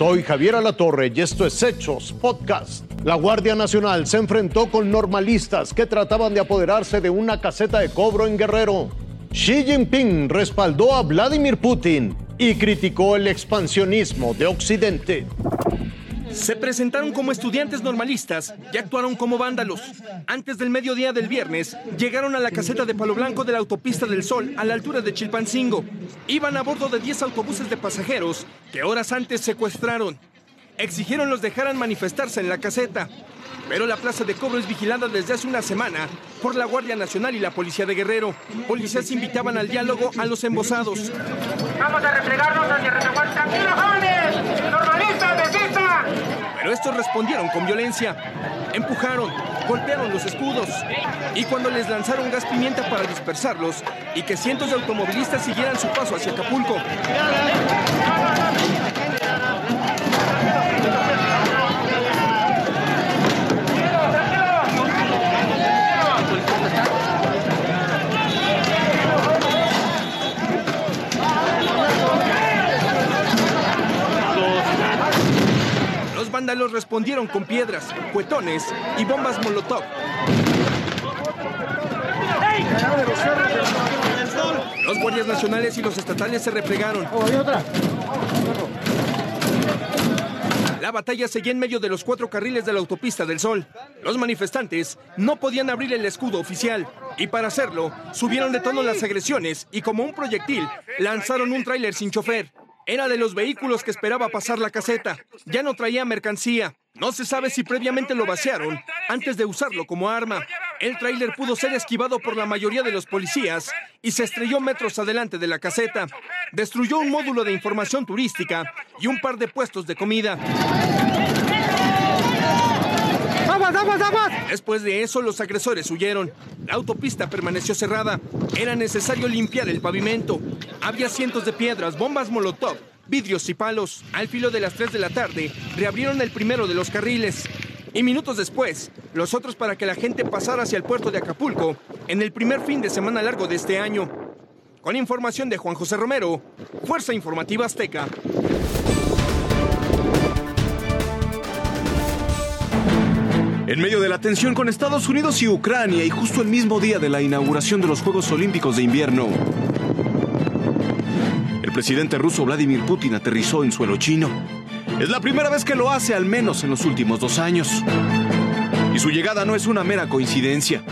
Soy Javier Alatorre y esto es Hechos Podcast. La Guardia Nacional se enfrentó con normalistas que trataban de apoderarse de una caseta de cobro en Guerrero. Xi Jinping respaldó a Vladimir Putin y criticó el expansionismo de Occidente. Se presentaron como estudiantes normalistas y actuaron como vándalos. Antes del mediodía del viernes, llegaron a la caseta de Palo Blanco de la Autopista del Sol, a la altura de Chilpancingo. Iban a bordo de 10 autobuses de pasajeros que horas antes secuestraron. Exigieron los dejaran manifestarse en la caseta. Pero la plaza de cobro es vigilada desde hace una semana por la Guardia Nacional y la Policía de Guerrero. Policías invitaban al diálogo a los embosados. Vamos a replegarnos hacia. Estos respondieron con violencia. Empujaron, golpearon los escudos. Y cuando les lanzaron gas pimienta para dispersarlos y que cientos de automovilistas siguieran su paso hacia Acapulco. Vándalos respondieron con piedras, cuetones y bombas molotov. Los guardias nacionales y los estatales se replegaron. La batalla seguía en medio de los cuatro carriles de la autopista del Sol. Los manifestantes no podían abrir el escudo oficial y para hacerlo subieron de tono las agresiones y como un proyectil lanzaron un tráiler sin chofer. Era de los vehículos que esperaba pasar la caseta. Ya no traía mercancía. No se sabe si previamente lo vaciaron antes de usarlo como arma. El tráiler pudo ser esquivado por la mayoría de los policías y se estrelló metros adelante de la caseta. Destruyó un módulo de información turística y un par de puestos de comida. ¡Aguas, aguas! Después de eso, los agresores huyeron. La autopista permaneció cerrada. Era necesario limpiar el pavimento. Había cientos de piedras, bombas molotov, vidrios y palos. Al filo de las 3 de la tarde, reabrieron el primero de los carriles. Y minutos después, los otros para que la gente pasara hacia el puerto de Acapulco en el primer fin de semana largo de este año. Con información de Juan José Romero, Fuerza Informativa Azteca. En medio de la tensión con Estados Unidos y Ucrania y justo el mismo día de la inauguración de los Juegos Olímpicos de Invierno, el presidente ruso Vladimir Putin aterrizó en suelo chino. Es la primera vez que lo hace al menos en los últimos dos años. Y su llegada no es una mera coincidencia.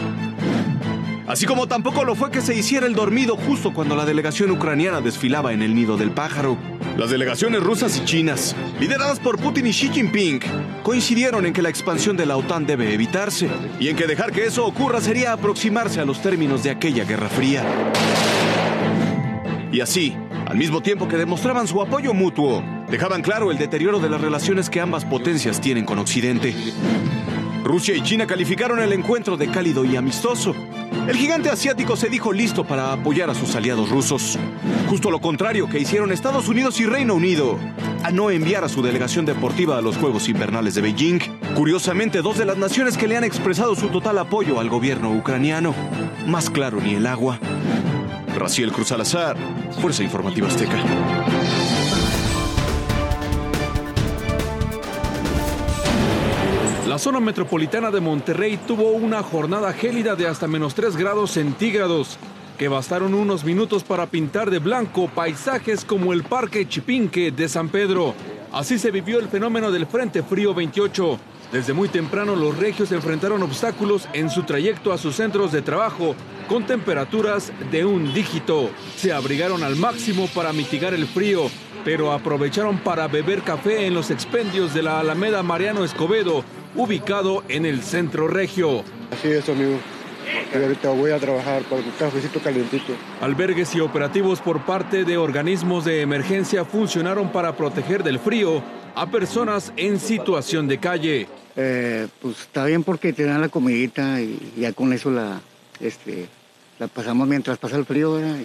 Así como tampoco lo fue que se hiciera el dormido justo cuando la delegación ucraniana desfilaba en el nido del pájaro. Las delegaciones rusas y chinas, lideradas por Putin y Xi Jinping, coincidieron en que la expansión de la OTAN debe evitarse y en que dejar que eso ocurra sería aproximarse a los términos de aquella Guerra Fría. Y así, al mismo tiempo que demostraban su apoyo mutuo, dejaban claro el deterioro de las relaciones que ambas potencias tienen con Occidente. Rusia y China calificaron el encuentro de cálido y amistoso. El gigante asiático se dijo listo para apoyar a sus aliados rusos. Justo lo contrario que hicieron Estados Unidos y Reino Unido, a no enviar a su delegación deportiva a los Juegos Invernales de Beijing. Curiosamente, dos de las naciones que le han expresado su total apoyo al gobierno ucraniano. Más claro ni el agua. Raciel Cruz Salazar, Fuerza Informativa Azteca. La zona metropolitana de Monterrey tuvo una jornada gélida de hasta menos 3 grados centígrados, que bastaron unos minutos para pintar de blanco paisajes como el Parque Chipinque de San Pedro. Así se vivió el fenómeno del Frente Frío 28. Desde muy temprano los regios enfrentaron obstáculos en su trayecto a sus centros de trabajo con temperaturas de un dígito. Se abrigaron al máximo para mitigar el frío, pero aprovecharon para beber café en los expendios de la Alameda Mariano Escobedo, ubicado en el centro regio. Así es, amigo. Ahorita voy a trabajar con un cafecito calientito. Albergues y operativos por parte de organismos de emergencia funcionaron para proteger del frío a personas en situación de calle. Eh, pues está bien porque te dan la comidita y ya con eso la, este, la pasamos mientras pasa el frío. ¿verdad?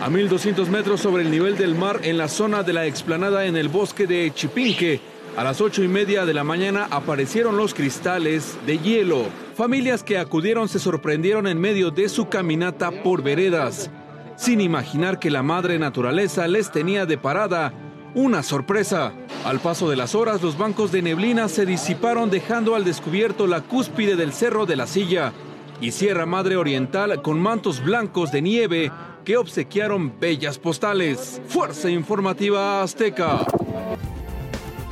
A 1200 metros sobre el nivel del mar en la zona de la explanada en el bosque de Chipinque, a las ocho y media de la mañana aparecieron los cristales de hielo. Familias que acudieron se sorprendieron en medio de su caminata por veredas, sin imaginar que la madre naturaleza les tenía de parada una sorpresa. Al paso de las horas, los bancos de neblina se disiparon dejando al descubierto la cúspide del Cerro de la Silla y Sierra Madre Oriental con mantos blancos de nieve que obsequiaron bellas postales. Fuerza informativa azteca.